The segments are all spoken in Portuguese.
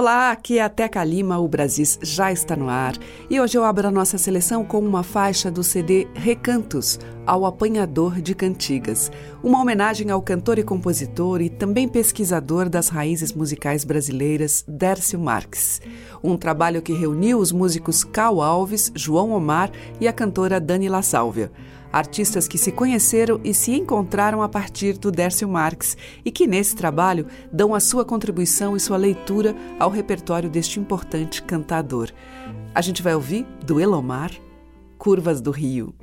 Olá, aqui é a Teca Lima, o Brasis já está no ar. E hoje eu abro a nossa seleção com uma faixa do CD Recantos, ao Apanhador de Cantigas, uma homenagem ao cantor e compositor e também pesquisador das raízes musicais brasileiras, Dércio Marques. Um trabalho que reuniu os músicos Cal Alves, João Omar e a cantora Dani La Sálvia artistas que se conheceram e se encontraram a partir do Dércio Marques e que nesse trabalho dão a sua contribuição e sua leitura ao repertório deste importante cantador. A gente vai ouvir do Elomar, Curvas do Rio.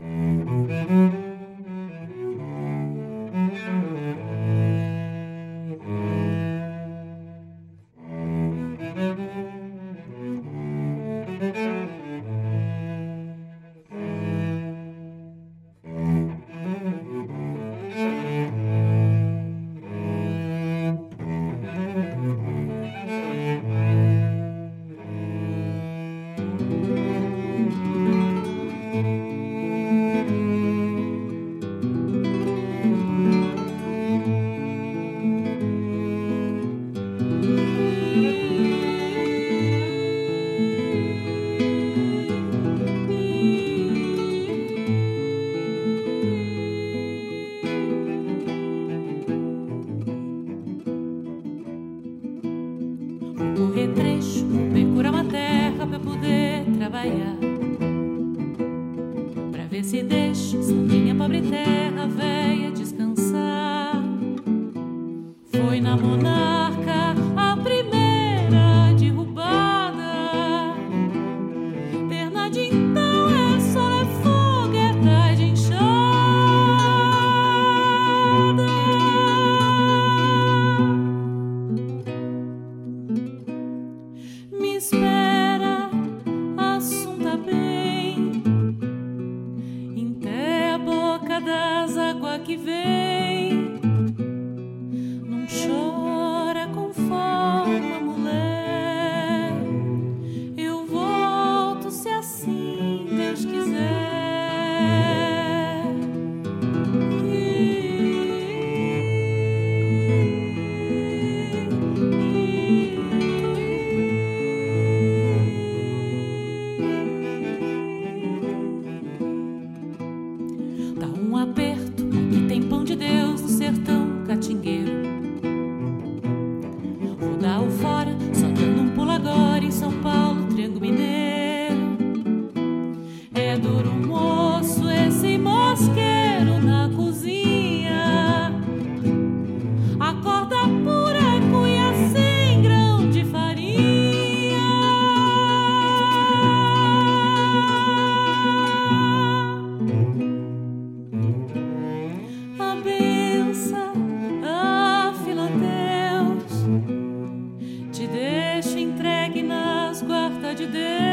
o retrecho procurava uma terra para poder trabalhar. Para ver se deixo essa minha pobre terra véia descansar. Foi na monarquia. Beira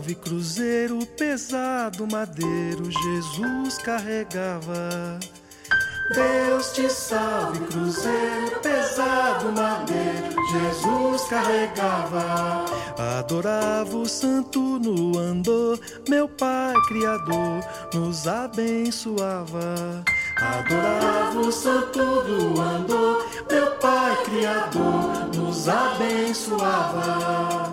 salve, cruzeiro pesado, madeiro, Jesus carregava. Deus te salve, cruzeiro pesado, madeiro, Jesus carregava. Adorava o santo no andor, meu Pai Criador nos abençoava. Adorava o santo do andor, meu Pai Criador nos abençoava.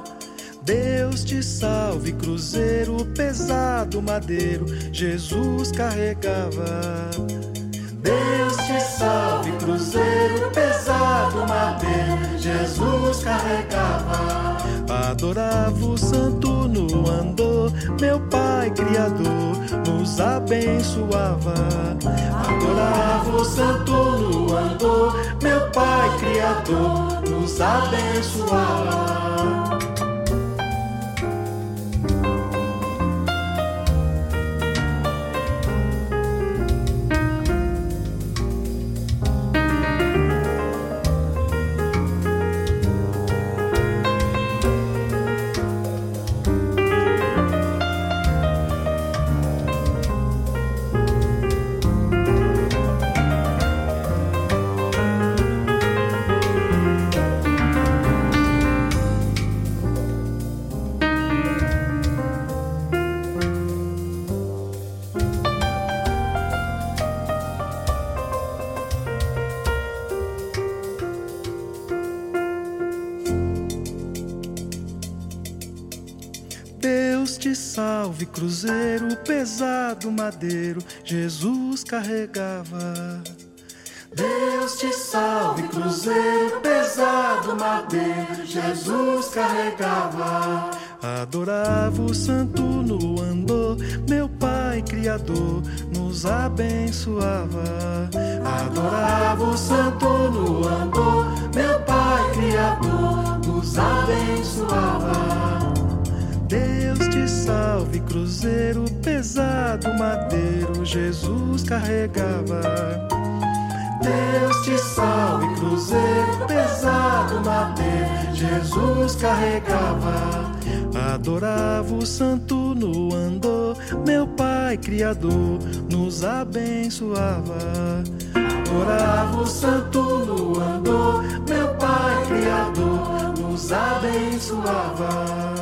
Deus te salve, cruzeiro pesado, madeiro, Jesus carregava. Deus te salve, cruzeiro pesado, madeiro, Jesus carregava. Adorava o santo no andor, meu Pai Criador nos abençoava. Adorava o santo no andor, meu Pai Criador nos abençoava. Salve, cruzeiro pesado, madeiro, Jesus carregava. Deus te salve, cruzeiro pesado, madeiro, Jesus carregava. Adorava o santo no andor, meu Pai Criador nos abençoava. Adorava o santo no andor, meu Pai Criador nos abençoava. Deus te salve, cruzeiro pesado, madeiro, Jesus carregava. Deus te salve, cruzeiro pesado, madeiro, Jesus carregava. Adorava o santo no andor, meu Pai Criador nos abençoava. Adorava o santo no andor, meu Pai Criador nos abençoava.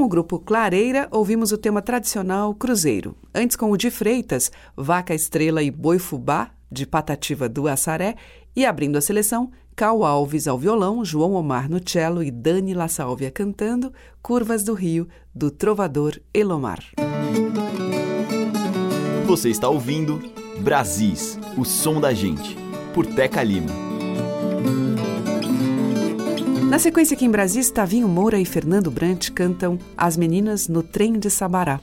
Com o grupo Clareira, ouvimos o tema tradicional Cruzeiro. Antes, com o de Freitas, Vaca Estrela e Boi Fubá, de Patativa do Assaré. E abrindo a seleção, Cal Alves ao violão, João Omar no cello e Dani La Sálvia cantando Curvas do Rio, do trovador Elomar. Você está ouvindo Brasis, o som da gente, por Teca Lima. Na sequência aqui em Brasis, Tavinho Moura e Fernando Brant cantam As Meninas no Trem de Sabará.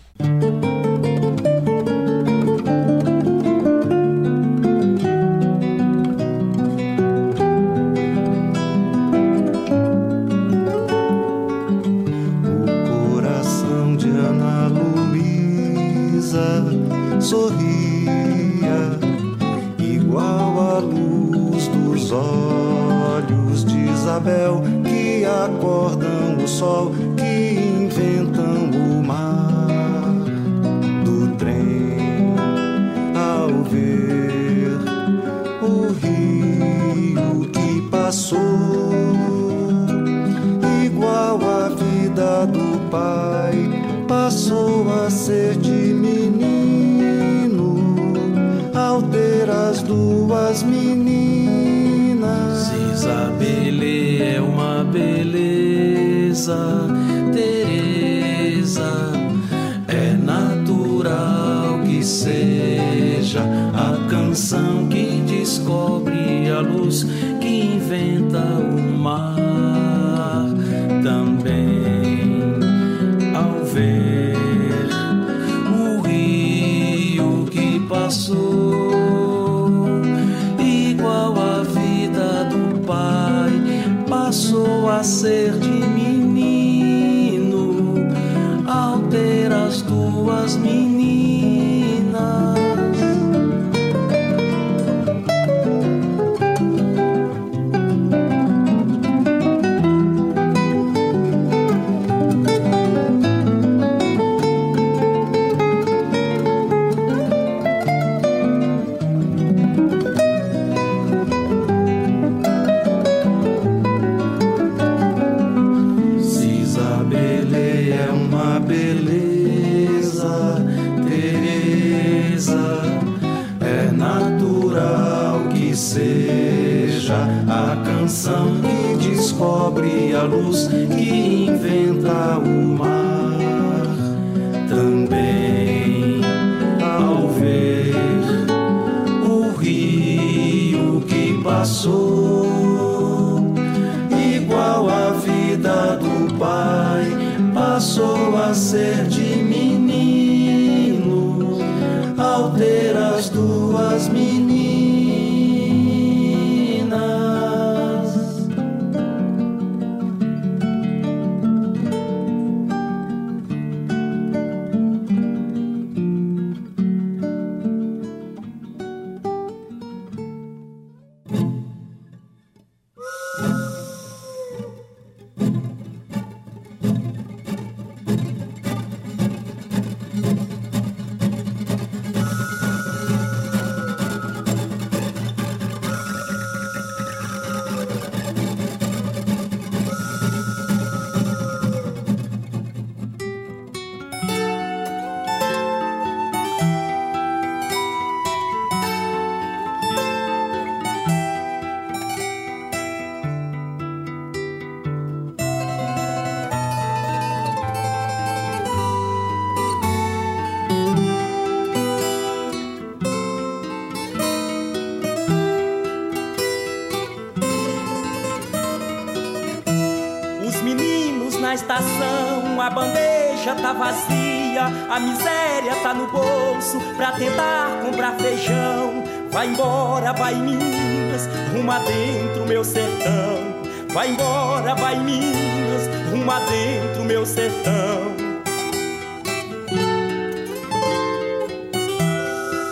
Tá vazia, a miséria tá no bolso pra tentar comprar feijão. Vai embora, vai Minas, rumo adentro meu sertão. Vai embora, vai Minas, rumo adentro meu sertão.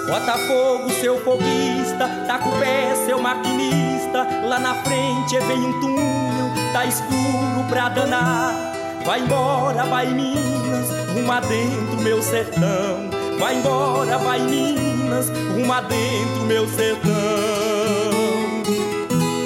Bota fogo, seu foguista, tá com o pé, seu maquinista. Lá na frente vem um túnel, tá escuro pra danar. Vai embora, vai Minas, rumo adentro meu sertão. Vai embora, vai Minas, rumo adentro meu sertão.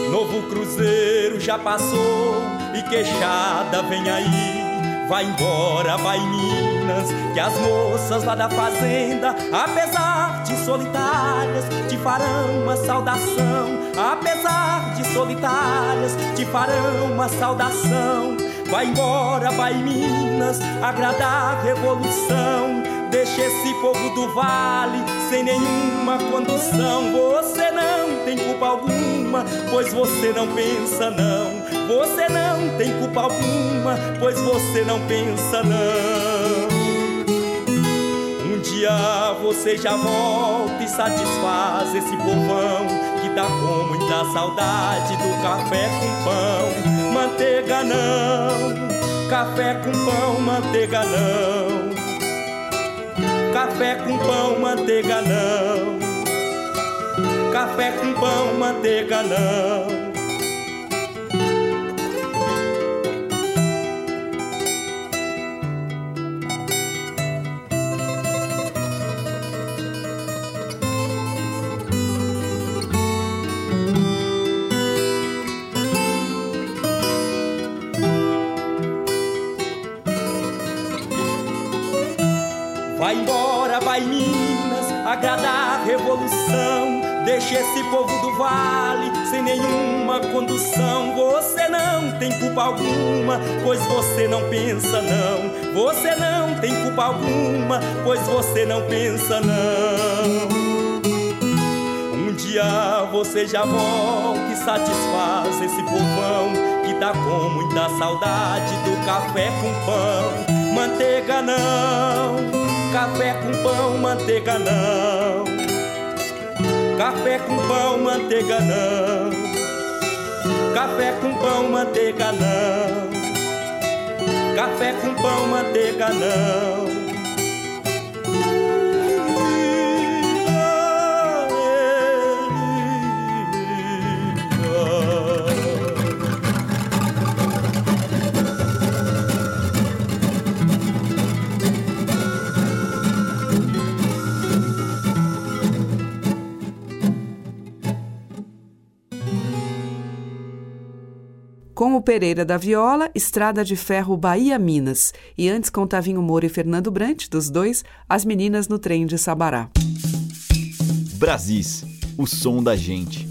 Novo cruzeiro já passou e queixada vem aí. Vai embora, vai Minas, que as moças lá da fazenda, apesar de solitárias, te farão uma saudação. Apesar de solitárias, te farão uma saudação. Vai embora, vai Minas, agradar a revolução. Deixa esse povo do vale sem nenhuma condução. Você não tem culpa alguma, pois você não pensa não. Você não tem culpa alguma, pois você não pensa não. Um dia você já volta e satisfaz esse povão com muita saudade do café com pão manteiga não. Café com pão, manteiga não. Café com pão, manteiga não. Café com pão, manteiga não. Agradar a revolução. Deixe esse povo do vale sem nenhuma condução. Você não tem culpa alguma, pois você não pensa não. Você não tem culpa alguma, pois você não pensa não. Um dia você já volta e satisfaz esse povão que tá com muita saudade do café com pão. Manteiga não Café com pão, manteiga não. Café com pão, manteiga não. Café com pão, manteiga não. Café com pão, manteiga não. Pereira da Viola, Estrada de Ferro Bahia Minas. E antes com Tavinho Moura e Fernando Brant, dos dois, As Meninas no Trem de Sabará. Brasis, o som da gente.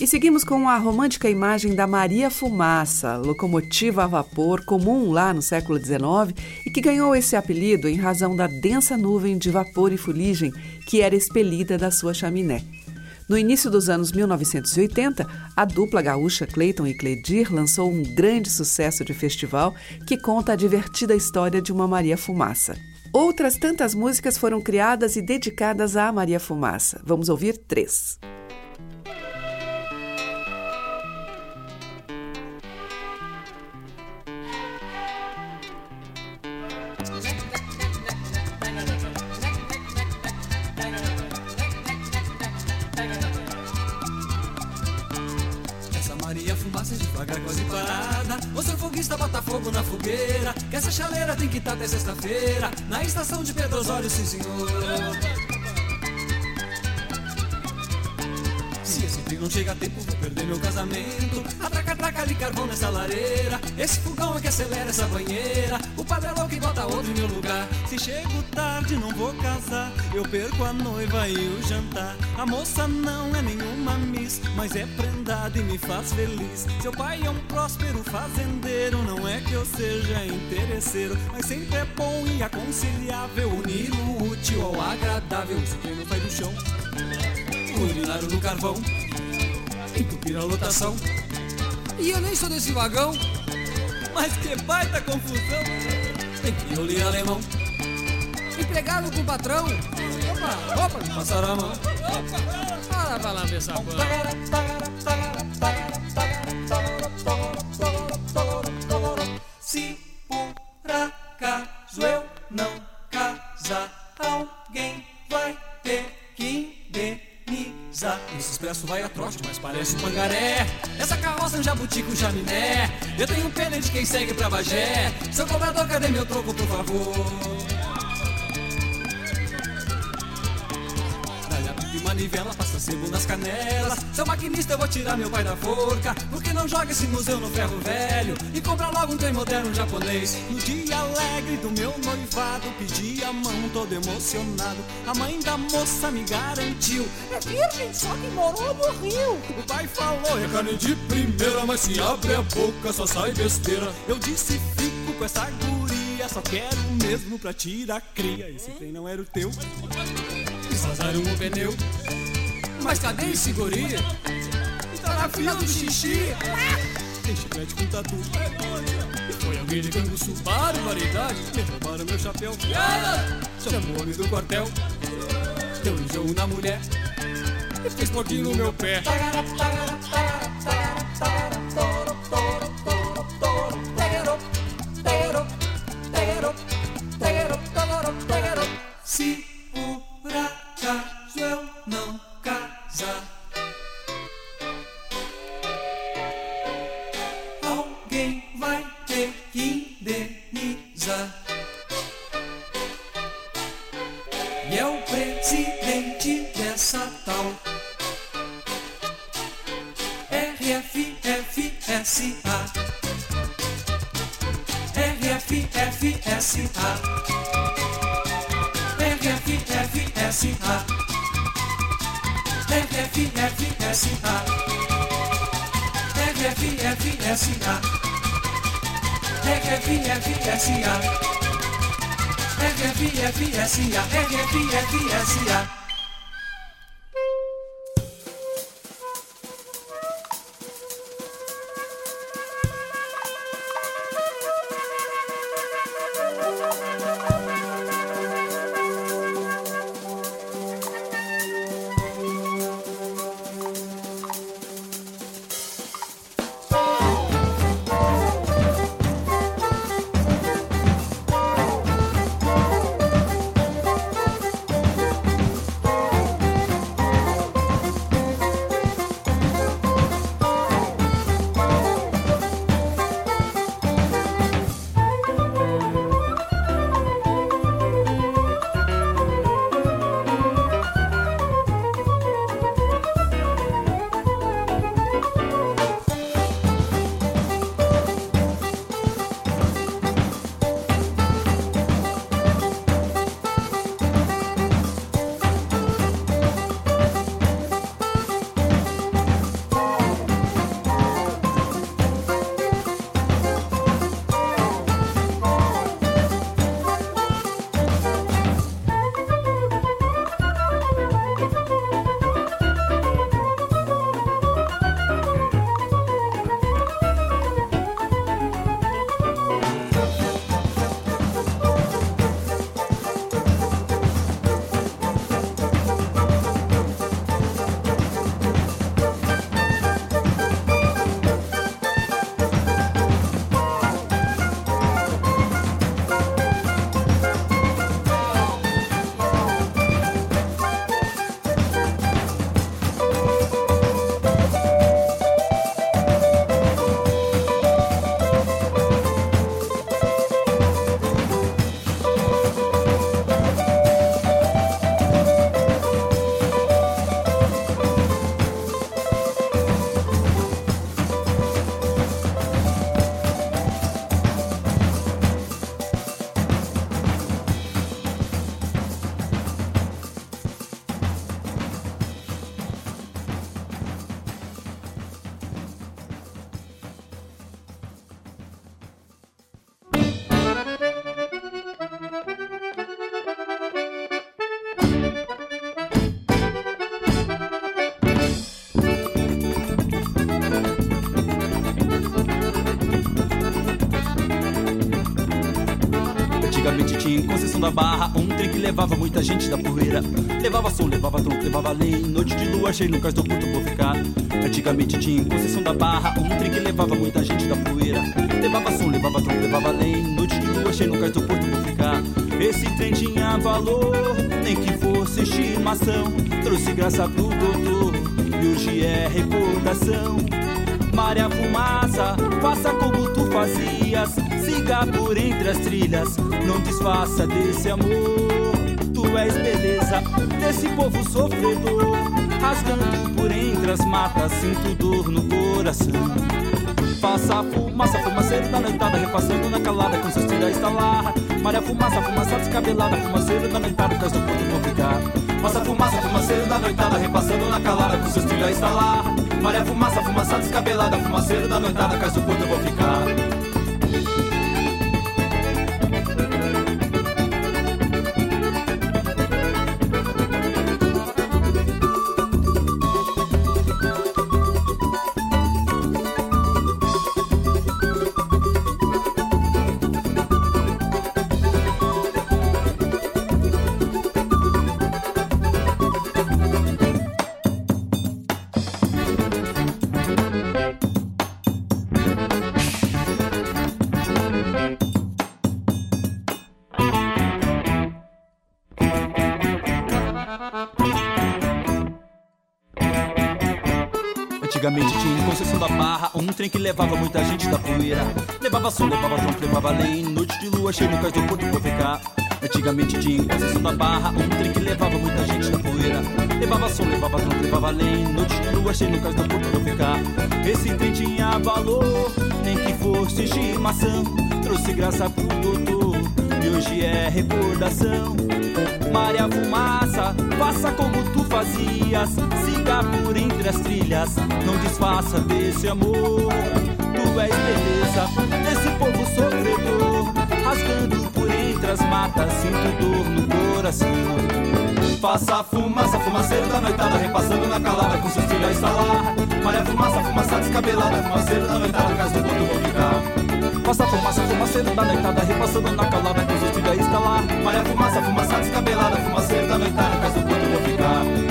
E seguimos com a romântica imagem da Maria Fumaça, locomotiva a vapor comum lá no século XIX e que ganhou esse apelido em razão da densa nuvem de vapor e fuligem que era expelida da sua chaminé. No início dos anos 1980, a dupla gaúcha Clayton e Cledir lançou um grande sucesso de festival que conta a divertida história de uma Maria Fumaça. Outras tantas músicas foram criadas e dedicadas à Maria Fumaça. Vamos ouvir três. Chego tarde, não vou casar. Eu perco a noiva e o jantar. A moça não é nenhuma miss Mas é prendada e me faz feliz. Seu pai é um próspero fazendeiro Não é que eu seja interesseiro Mas sempre é bom e aconselhável. Unir o útil ao agradável Se quem não do chão. O urinário do carvão Entupir a lotação. E eu nem sou desse vagão Mas que baita confusão. Tem que olhar alemão Empregado com patrão Opa, opa, passaram a mão Opa, para lá ver essa Se por acaso eu não casar, alguém vai ter que indenizar. Esse expresso vai a trote, mas parece um pangaré. Essa carroça é um jabuti com chaminé. Eu tenho pena de quem segue pra Bagé. Seu cobrador, cadê meu troco, por favor? Manivela, passa sebo nas canelas. Seu maquinista, eu vou tirar meu pai da forca. Porque não joga esse museu no ferro velho e compra logo um trem moderno japonês. No dia alegre do meu noivado, pedi a mão todo emocionado. A mãe da moça me garantiu: É virgem, só que morou no Rio. O pai falou: É carne de primeira, mas se abre a boca só sai besteira. Eu disse: Fico com essa guria, só quero mesmo pra tirar cria. Esse trem não era o teu vazaram o pneu. Mas cadê esse guri? Estar na fila do xixi. Tem chiclete com tatu. Foi alguém de canguçu, barbaridade. Me roubaram meu chapéu. Chamou o homem do quartel. Deu enjoo na mulher. E fez porquinho no meu pé. See? Conceição da Barra, um trem que levava muita gente da poeira. Levava som, levava tronco, levava lei. Noite de lua cheia no cais do Porto vou ficar. Antigamente tinha em Conceição da Barra, um trem que levava muita gente da poeira. Levava som, levava tronco, levava lei. Noite de lua cheia no cais do Porto vou ficar. Esse trem tinha valor, nem que fosse estimação. Trouxe graça pro doutor, e hoje é recordação. Maria Fumaça, faça como tu fazias. Siga por entre as trilhas, não desfaça desse amor. Tu és beleza desse povo sofredor. Rasgando por entre as matas, sinto dor no coração. Faça fumaça, fumaceiro da noitada, repassando na calada com seus tiras estalar. Maria Fumaça, fumaça descabelada, fumaceiro da noitada, cais do ponto ficar. Faça fumaça, fumaceiro da noitada, repassando na calada com seus tiras estalar. Maria Fumaça, fumaça descabelada, fumaceiro da noitada, cais do ponto eu vou ficar. Trem que levava muita gente da poeira. Levava som, levava tronco, levava lei. Noite de lua cheia no cais do porto pra ficar. Antigamente tinha em Conceição da Barra um trem que levava muita gente da poeira. Levava som, levava tronco, levava lei. Noite de lua cheia no cais do porto pra ficar. Esse trem tinha valor, nem que fosse estimação. Trouxe graça pro doutor e hoje é recordação. Maria Fumaça, faça como tu fazias. Siga por entre as trilhas, não desfaça desse amor. Tu és beleza desse povo sofredor. Rasgando por entre as matas, sinto dor no coração. Faça fumaça, fumaceiro da noitada, repassando na calada com seus filhos a instalar. Maria Fumaça, fumaça descabelada, fumaceiro da noitada, casa do ponto vou ficar. Faça fumaça, fumaceiro da noitada, repassando na calada com seus filhos a instalar. Maria Fumaça, fumaça descabelada, fumaceiro da noitada, casa do ponto vou ficar.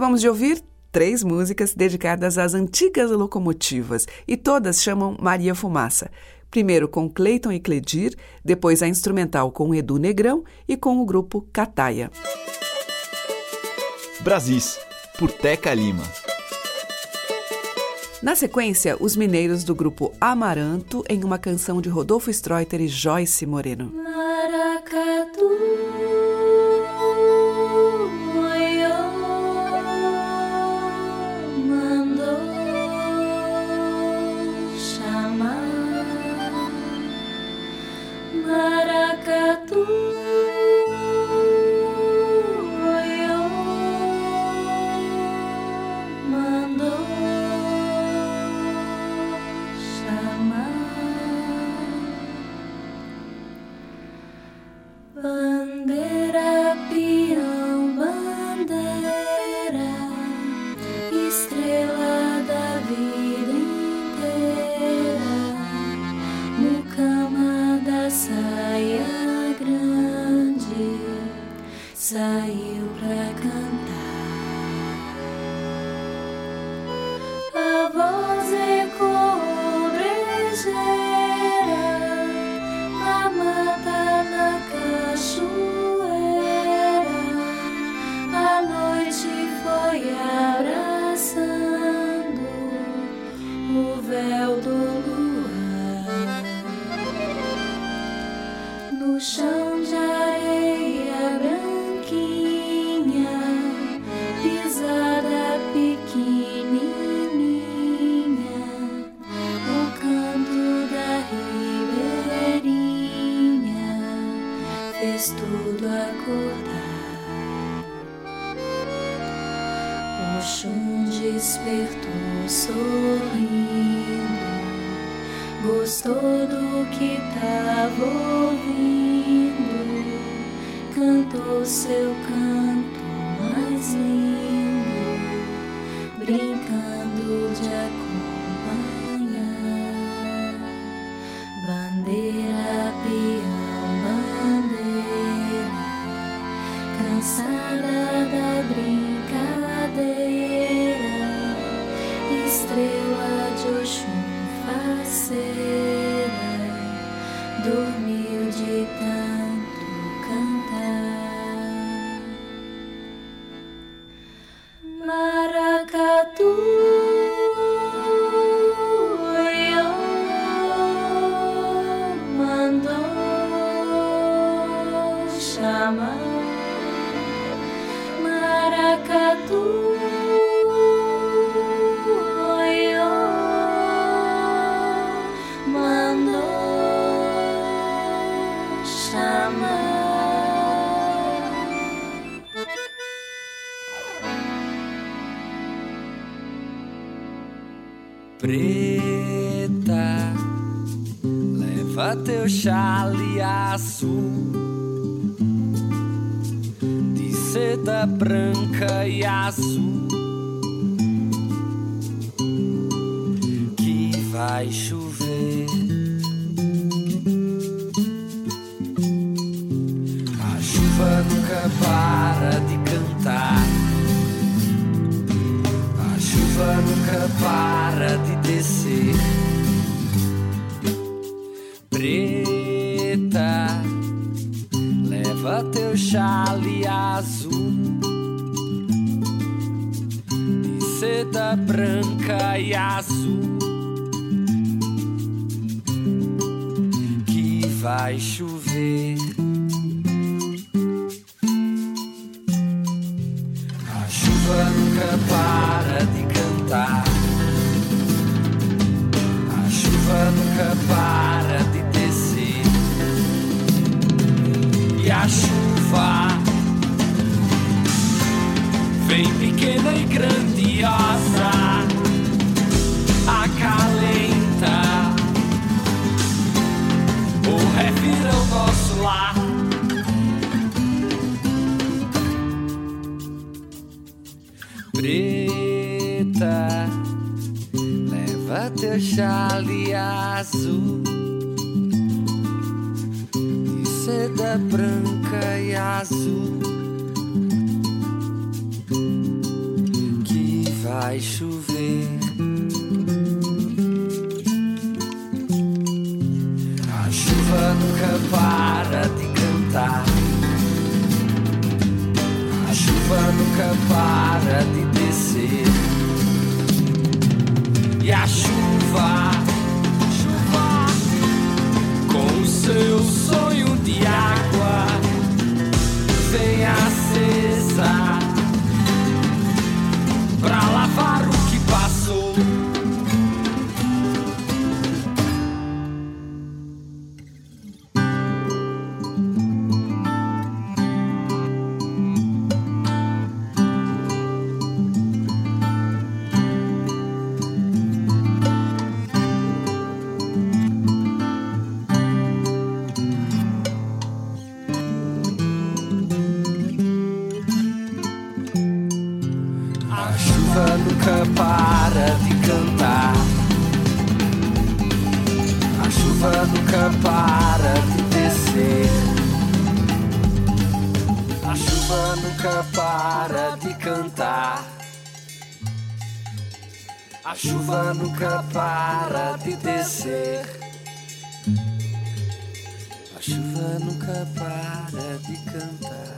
Acabamos de ouvir três músicas dedicadas às antigas locomotivas e todas chamam Maria Fumaça. Primeiro com Cleiton e Cledir, depois a instrumental com Edu Negrão e com o grupo Cataia. Brasis, por Teca Lima. Na sequência, os mineiros do grupo Amaranto em uma canção de Rodolfo Streuter e Joyce Moreno. Maracatu, faceira, dormiu A chuva vem pequena e grandiosa. Acalenta ou revira o nosso lar. Preta, leva teu chale azul seda branca e azul que vai chover. A chuva nunca para de cantar. A chuva nunca para de descer. E a chuva, sonho de cantar. A chuva nunca para de descer. A chuva nunca para de cantar.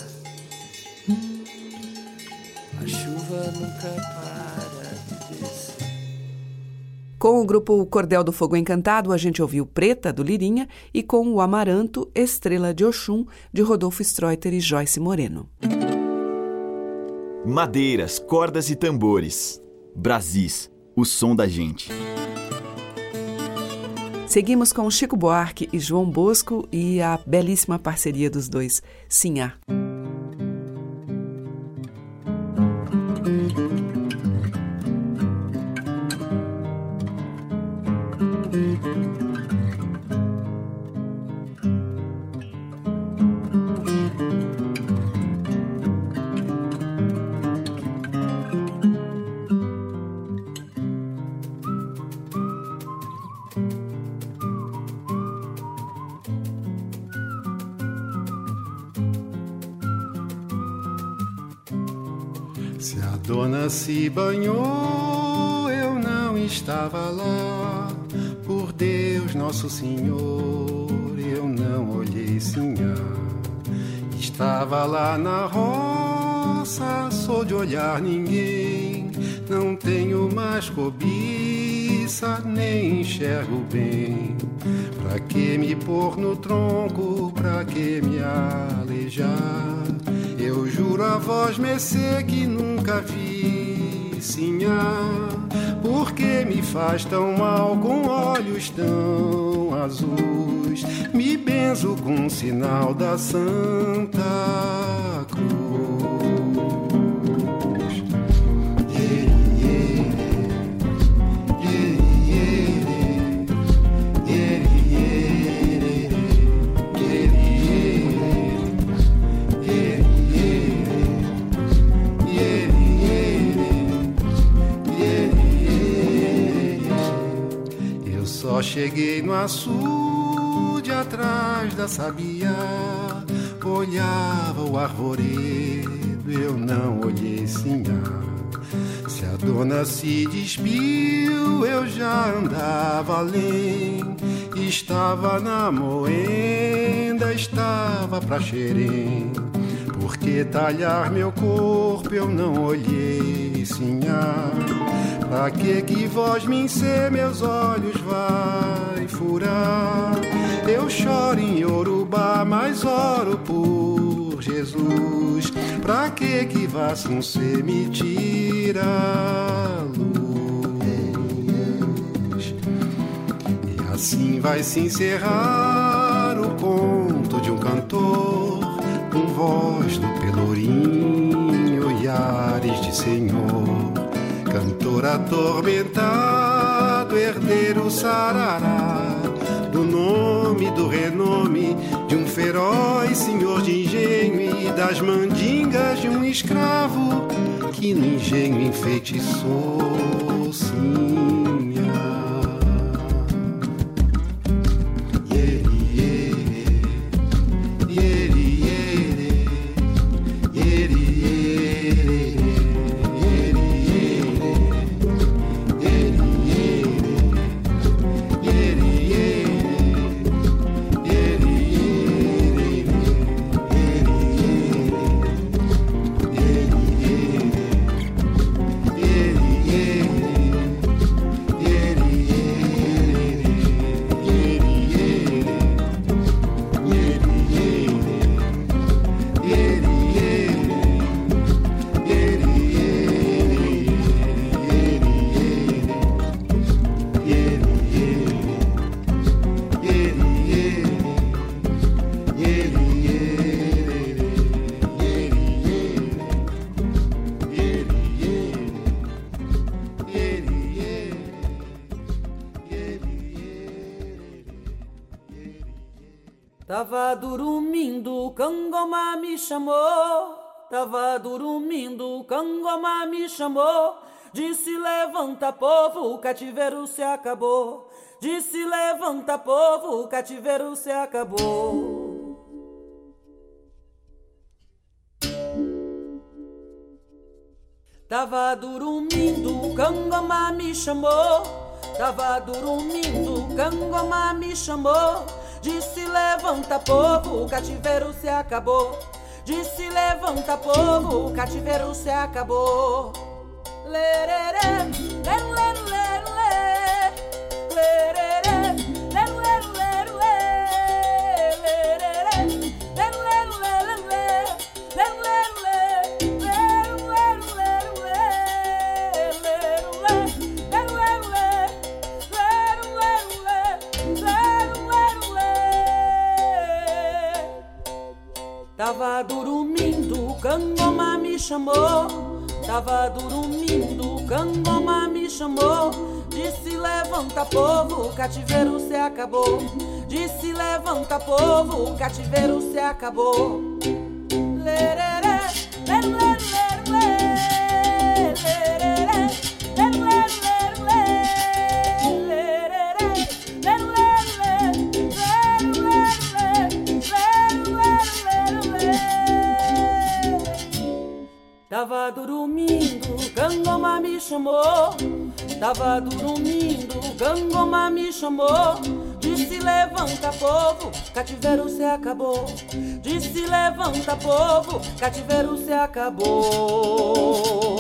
A chuva nunca para de descer. Com o grupo Cordel do Fogo Encantado, a gente ouviu Preta, do Lirinha, e com o Amaranto, Estrela de Oxum, de Rodolfo Streuter e Joyce Moreno. Madeiras, cordas e tambores. Brasis, o som da gente. Seguimos com Chico Buarque e João Bosco e a belíssima parceria dos dois, Sinhá. Banhou, eu não estava lá. Por Deus, Nosso Senhor, eu não olhei sinhá. Estava lá na roça, sou de olhar ninguém. Não tenho mais cobiça, nem enxergo bem. Pra que me pôr no tronco, pra que me aleijar? Eu juro a voz mercê que nunca vi sinhá. Por que me faz tão mal com olhos tão azuis? Me benzo com o sinal da Santa Cruz. Cheguei no açude atrás da sabia, olhava o arvoredo, eu não olhei sinhá. Se a dona se despiu, eu já andava além. Estava na moenda, estava pra xerém. Que talhar meu corpo, eu não olhei sinhá. Pra que que voz me encer meus olhos vai furar? Eu choro em Yorubá, mas oro por Jesus. Pra que que Vassum se me tira a luz? E assim vai se encerrar o conto de um cantor voz do pelourinho e ares de senhor. Cantor atormentado, herdeiro sarará do nome, do renome de um feroz senhor de engenho e das mandingas de um escravo que no engenho enfeitiçou sim. Chamou. Tava dormindo, Cangoma me chamou. Disse levanta povo, o cativeiro se acabou. Disse levanta povo, o cativeiro se acabou. Tava dormindo, Cangoma me chamou. Tava dormindo, Cangoma me chamou. Disse levanta povo, o cativeiro se acabou. Disse levanta povo, o cativeiro se acabou. Lerere, lerere, lerere, lerere, lerere, Tava chamou. Tava dormindo, Cangoma me chamou. Disse levanta povo, o cativeiro se acabou. Disse levanta povo, o cativeiro se acabou. Tava dormindo, Gangoma me chamou. Disse levanta povo, cativeiro se acabou. Disse levanta povo, cativeiro se acabou.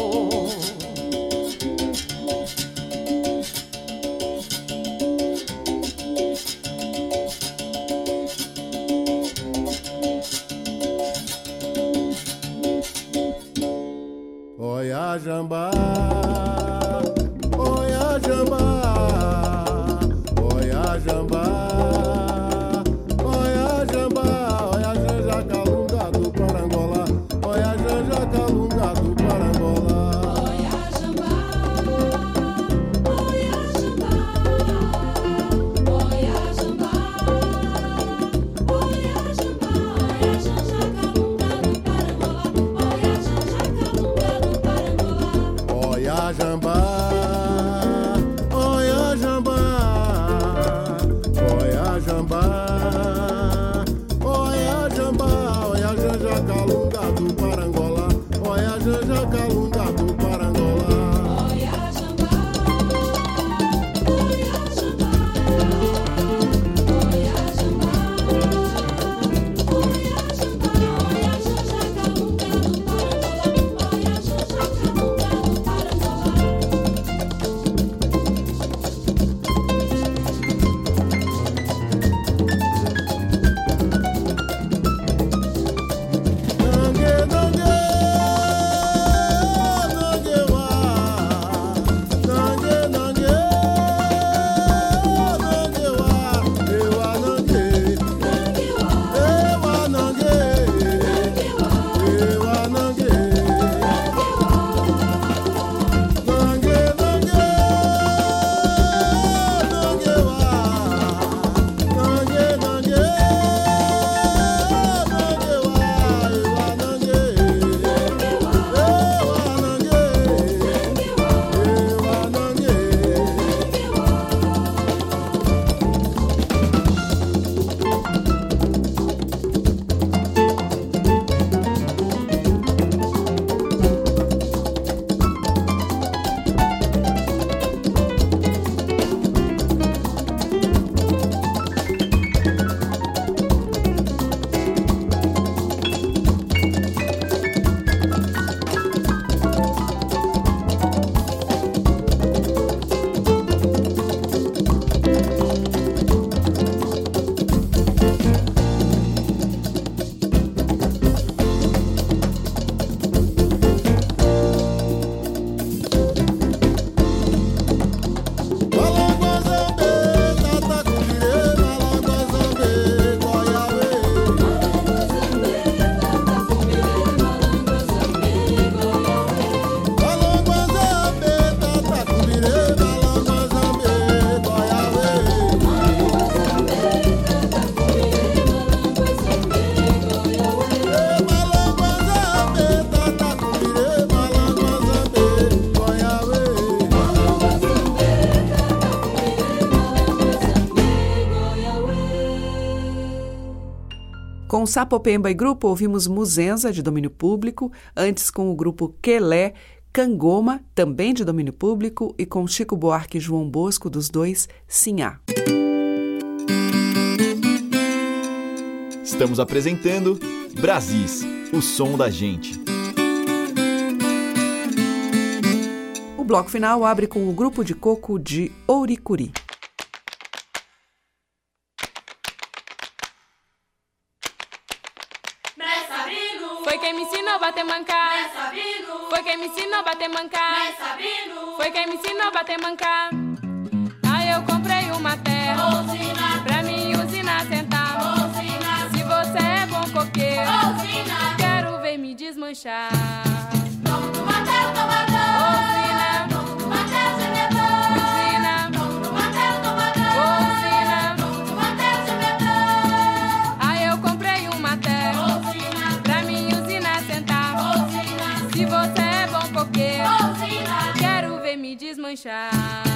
Sapopemba e Grupo, ouvimos Muzenza, de domínio público, antes com o grupo Quelé, Cangoma, também de domínio público, e com Chico Buarque e João Bosco, dos dois, Sinhá. Estamos apresentando Brasis, o som da gente. O bloco final abre com o grupo de coco de Ouricuri. Foi quem me ensinou a bater mancar. Foi quem me ensinou a bater mancar. Foi quem me ensinou a bater mancar. Aí eu comprei uma terra pra mim usinar sentar. Se você é bom coqueiro, quero ver me desmanchar. Desmanchar.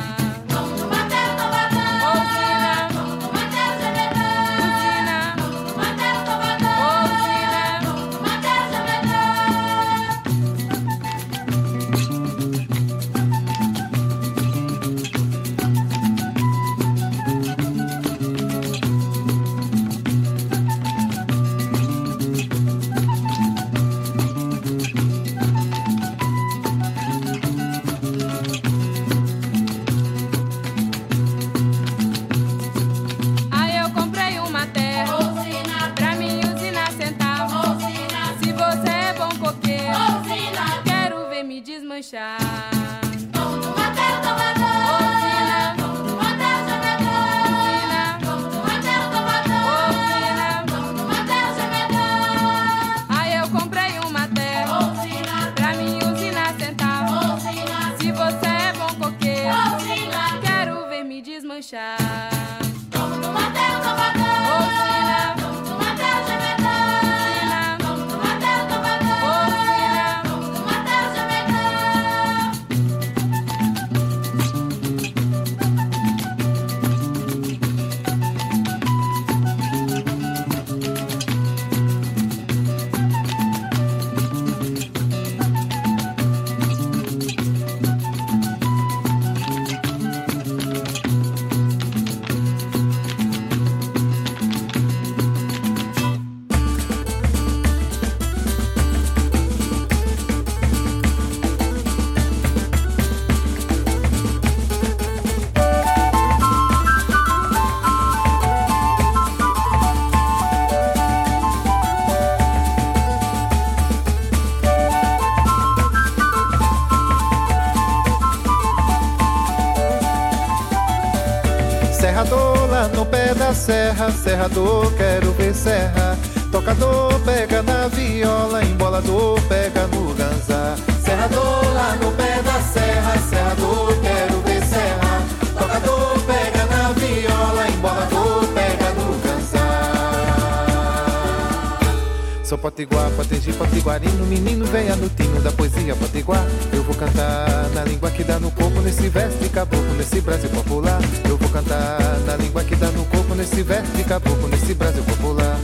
Serrador, quero ver serra. Potiguar, potengi, potiguarino, menino venha no tino da poesia potiguar. Eu vou cantar na língua que dá no corpo, nesse verso de caboclo, nesse Brasil popular. Eu vou cantar na língua que dá no corpo, nesse verso de caboclo, nesse Brasil popular.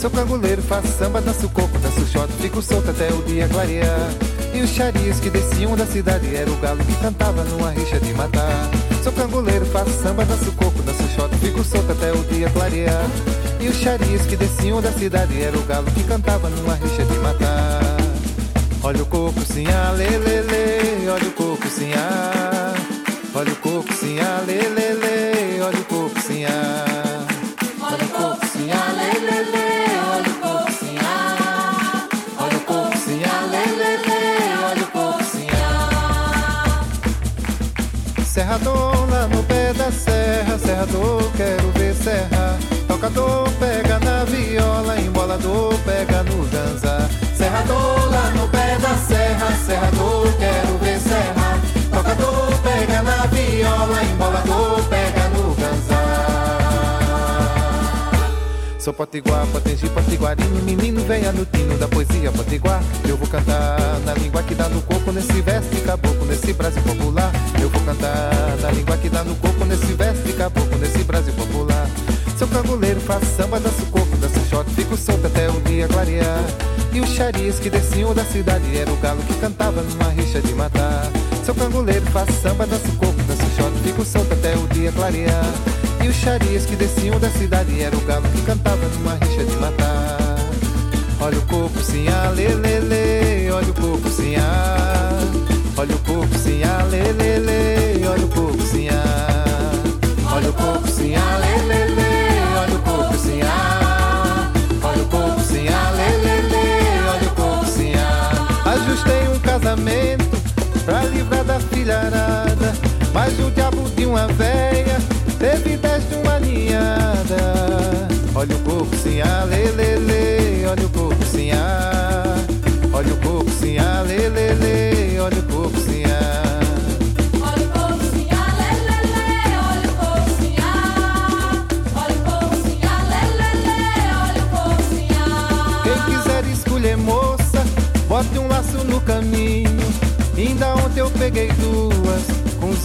Sou canguleiro, faço samba, danço coco, danço shot, fico solto até o dia clarear. E os charias que desciam da cidade era o galo que cantava numa rixa de matar. Sou canguleiro, faço samba, danço coco, danço shot, fico solto até o dia clarear. E os charias que desciam da cidade era o galo que cantava numa rixa de matar. Olha o coco sim, ah, lê, lê, lê, olha o coco sim, ah. Olha o coco sim, ah, lê, lê, lê, olha o coco sim, ah. Olha o coco sim, ah, olha o coco. Olha o olha o. Serrador lá no pé da serra, serrador, quero embolador pega no dança. Serrador lá no pé da serra, serrador, quero ver serra. Tocador pega na viola, embolador pega no ganzá. Sou potiguar, potengi, potiguarinho, menino venha no tino da poesia potiguar. Eu vou cantar na língua que dá no corpo, nesse verso de caboclo, nesse Brasil popular. Eu vou cantar na língua que dá no corpo, nesse verso de caboclo, nesse Brasil popular. Sou canguleiro, faço samba, danço coco, danço shot, fico solto até o dia clarear. E os charias que desciam da cidade era o galo que cantava numa rixa de matar. Sou canguleiro, faço samba, danço coco, danço shot, fico solto até o dia clarear. E os charias que desciam da cidade era o galo que cantava numa rixa de matar. Olha o coco sim, ah, olha o coco sim, ah. Olha o coco sim, ah, olha o coco sim. Olha o coco sim, mas o diabo de uma véia teve dez de uma ninhada. Olha o coco sim, ah, lê, lê, lê, olha o coco sim, ah. Olha o coco sim, ah, lê, lê, lê, olha o coco sim, moça, bote um laço no caminho. Ainda ontem eu peguei duas,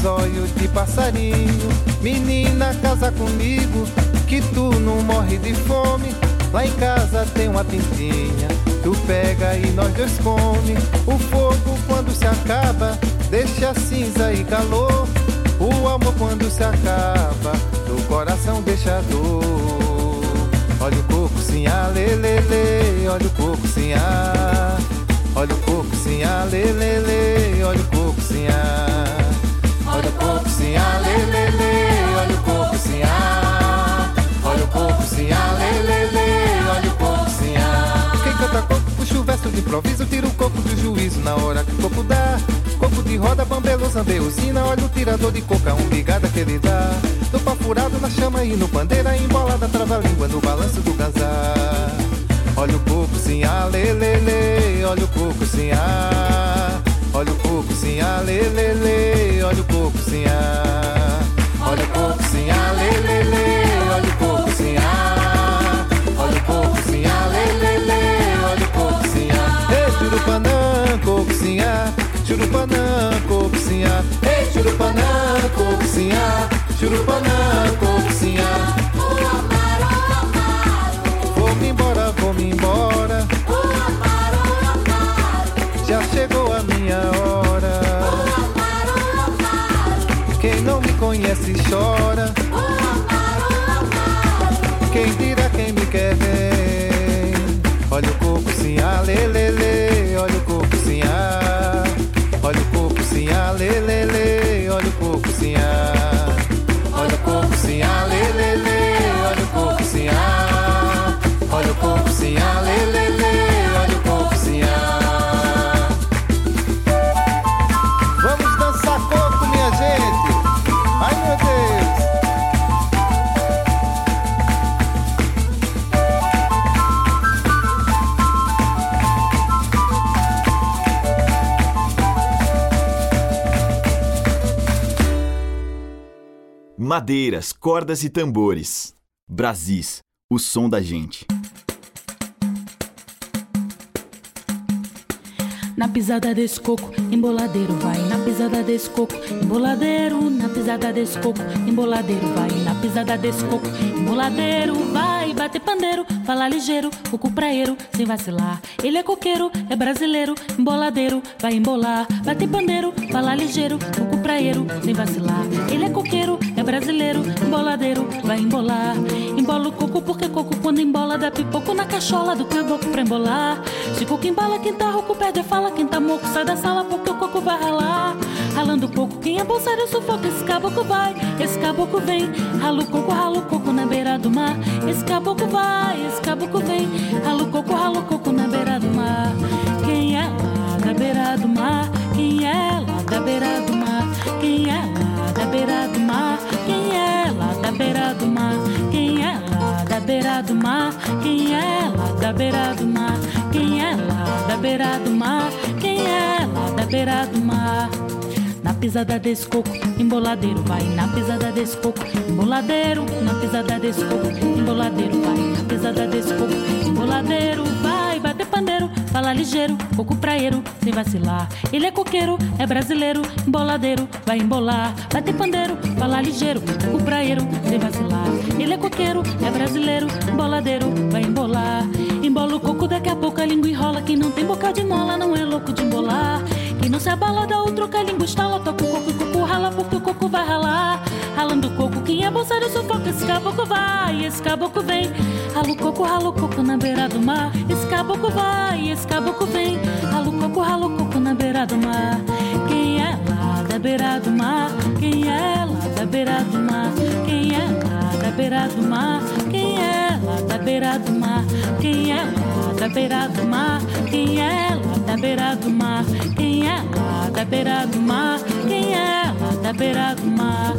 olhos de passarinho. Menina, casa comigo, que tu não morre de fome. Lá em casa tem uma pintinha, tu pega e nós dois come. O fogo quando se acaba, deixa cinza e calor. O amor quando se acaba, no coração deixa dor. Olha o coco sim, ah, lê, olha o coco sim, ah. De improviso, tira o coco do juízo na hora que o coco dá. Coco roda, bambelu, zambê, usina Olha o tirador de coca, umbigada que ele dá. Do pau furado na chama e no pandeira Embolada, trava-língua no balanço do gazar. Olha o coco, sim, ah, Olha o coco, sim, ah Olha o coco, sim, ah, Olha o coco, sim, ah Olha o coco, sim, ah, Churupana, coxinha. O o Amaro. Vou-me embora, vou-me embora. O Amaro, Amaro. Já chegou a minha hora. O Amaro, Amaro. Quem não me conhece chora. O Amaro, Amaro. Quem dirá quem me quer ver? Olha o coco, sim, ah, lelele. Olha o coco, sim, ah. Olha o coco, sim, ah, lelele. Olha o coco, sim, lê, lê, lê Olha o ah Vamos dançar coco, minha gente Ai, meu Deus Madeiras, cordas e tambores. Brasis, o som da gente. Na pisada desse coco, emboladeiro vai. Na pisada desse coco, emboladeiro. Na pisada desse coco, emboladeiro vai. Na pisada desse coco, emboladeiro vai. Bater pandeiro, falar ligeiro, coco praeiro, sem vacilar. Ele é coqueiro, é brasileiro, emboladeiro, vai embolar. Bater pandeiro, falar ligeiro, coco praeiro, sem vacilar. Ele é coqueiro, é brasileiro, emboladeiro, vai embolar. Embola o coco porque coco quando embola dá pipoco na cachola do caboclo pra embolar. Se coco embala, quem tá rouco perde a fala, quem tá moco sai da sala porque o coco vai ralar. Ralando o coco, quem é bolsário sufoca, esse caboclo vai, esse caboclo vem. Rala o coco, rala o coco na beira do mar. Esse caboclo vai, esse caboclo vem. Rala o coco, rala o coco na beira do mar. Quem é lá da beira do mar? Quem é lá da beira do mar? Quem é lá beira do mar? Quem é lá da beira do mar? Quem é lá da beira do mar? Quem é lá da beira do mar? Quem é lá da beira do mar? Quem é lá da beira do mar? Na pisada desse coco, emboladeiro vai. Na pisada desse coco, emboladeiro. Na pisada desse coco, emboladeiro vai. Na pisada desse coco, emboladeiro vai. Fala ligeiro, coco praeiro, sem vacilar. Ele é coqueiro, é brasileiro, emboladeiro, vai embolar. Bater pandeiro, fala ligeiro, coco praeiro, sem vacilar. Ele é coqueiro, é brasileiro, emboladeiro, vai embolar. Embola o coco, daqui a pouco a língua enrola. Quem não tem boca de mola não é louco de embolar. Quem não se abala dá outro que a língua estala. Toca o coco e o coco rala porque o coco vai ralar. Ralando o coco, quem é bolsário sufoca. Esse caboclo vai, esse caboclo vem. Rala o coco, rala o coco na beira do mar. Esse caboclo vai, esse caboclo vem. Rala o coco, rala o coco na beira do mar. Quem é lá da beira do mar? Quem é lá da beira do mar? Quem é lá da beira do mar? Quem é lá da beira do mar? Quem é lá da beira do mar? Quem é lá beira do mar? Quem é lá da beira do mar? Quem é lá da beira do mar?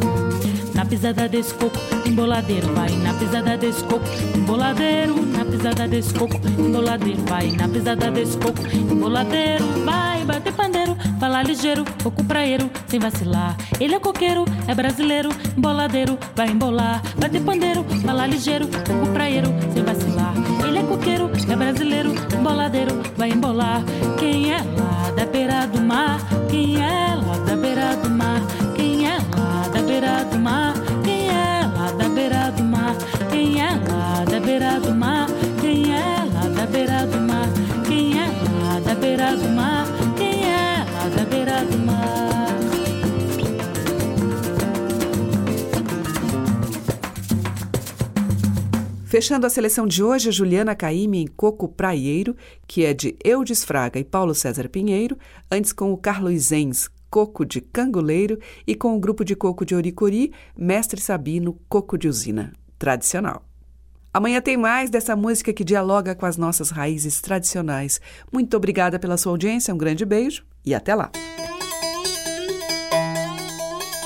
Na pisada desse coco, emboladeiro vai. Na pisada desse coco, emboladeiro. Na pisada desse coco, emboladeiro vai. Na pisada desse coco, emboladeiro vai. Bater pandeiro, falar ligeiro, coco praeiro, sem vacilar. Ele é coqueiro, é brasileiro, emboladeiro, vai embolar. Bater pandeiro, falar ligeiro, coco praeiro, sem vacilar. Ele é coqueiro, é brasileiro, emboladeiro, vai embolar. Quem é lá da beira do mar? Quem é lá da beira do mar? Quem é lá da beira do mar? Quem é lá da beira do mar? Quem é lá da beira do mar? Quem é lá da beira do mar? Quem é lá da beira do mar? Quem é lá da beira do mar? Fechando a seleção de hoje, Juliana Caime em Coco Praieiro, que é de Eudes Fraga e Paulo César Pinheiro, antes com o Carlos Zenz, Coco de Canguleiro, e com o grupo de coco de Oricori, Mestre Sabino, Coco de Usina, tradicional. Amanhã tem mais dessa música que dialoga com as nossas raízes tradicionais. Muito obrigada pela sua audiência, um grande beijo e até lá!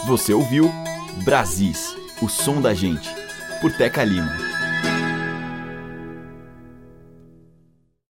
Você ouviu Brasis, o som da gente, por Teca Lima.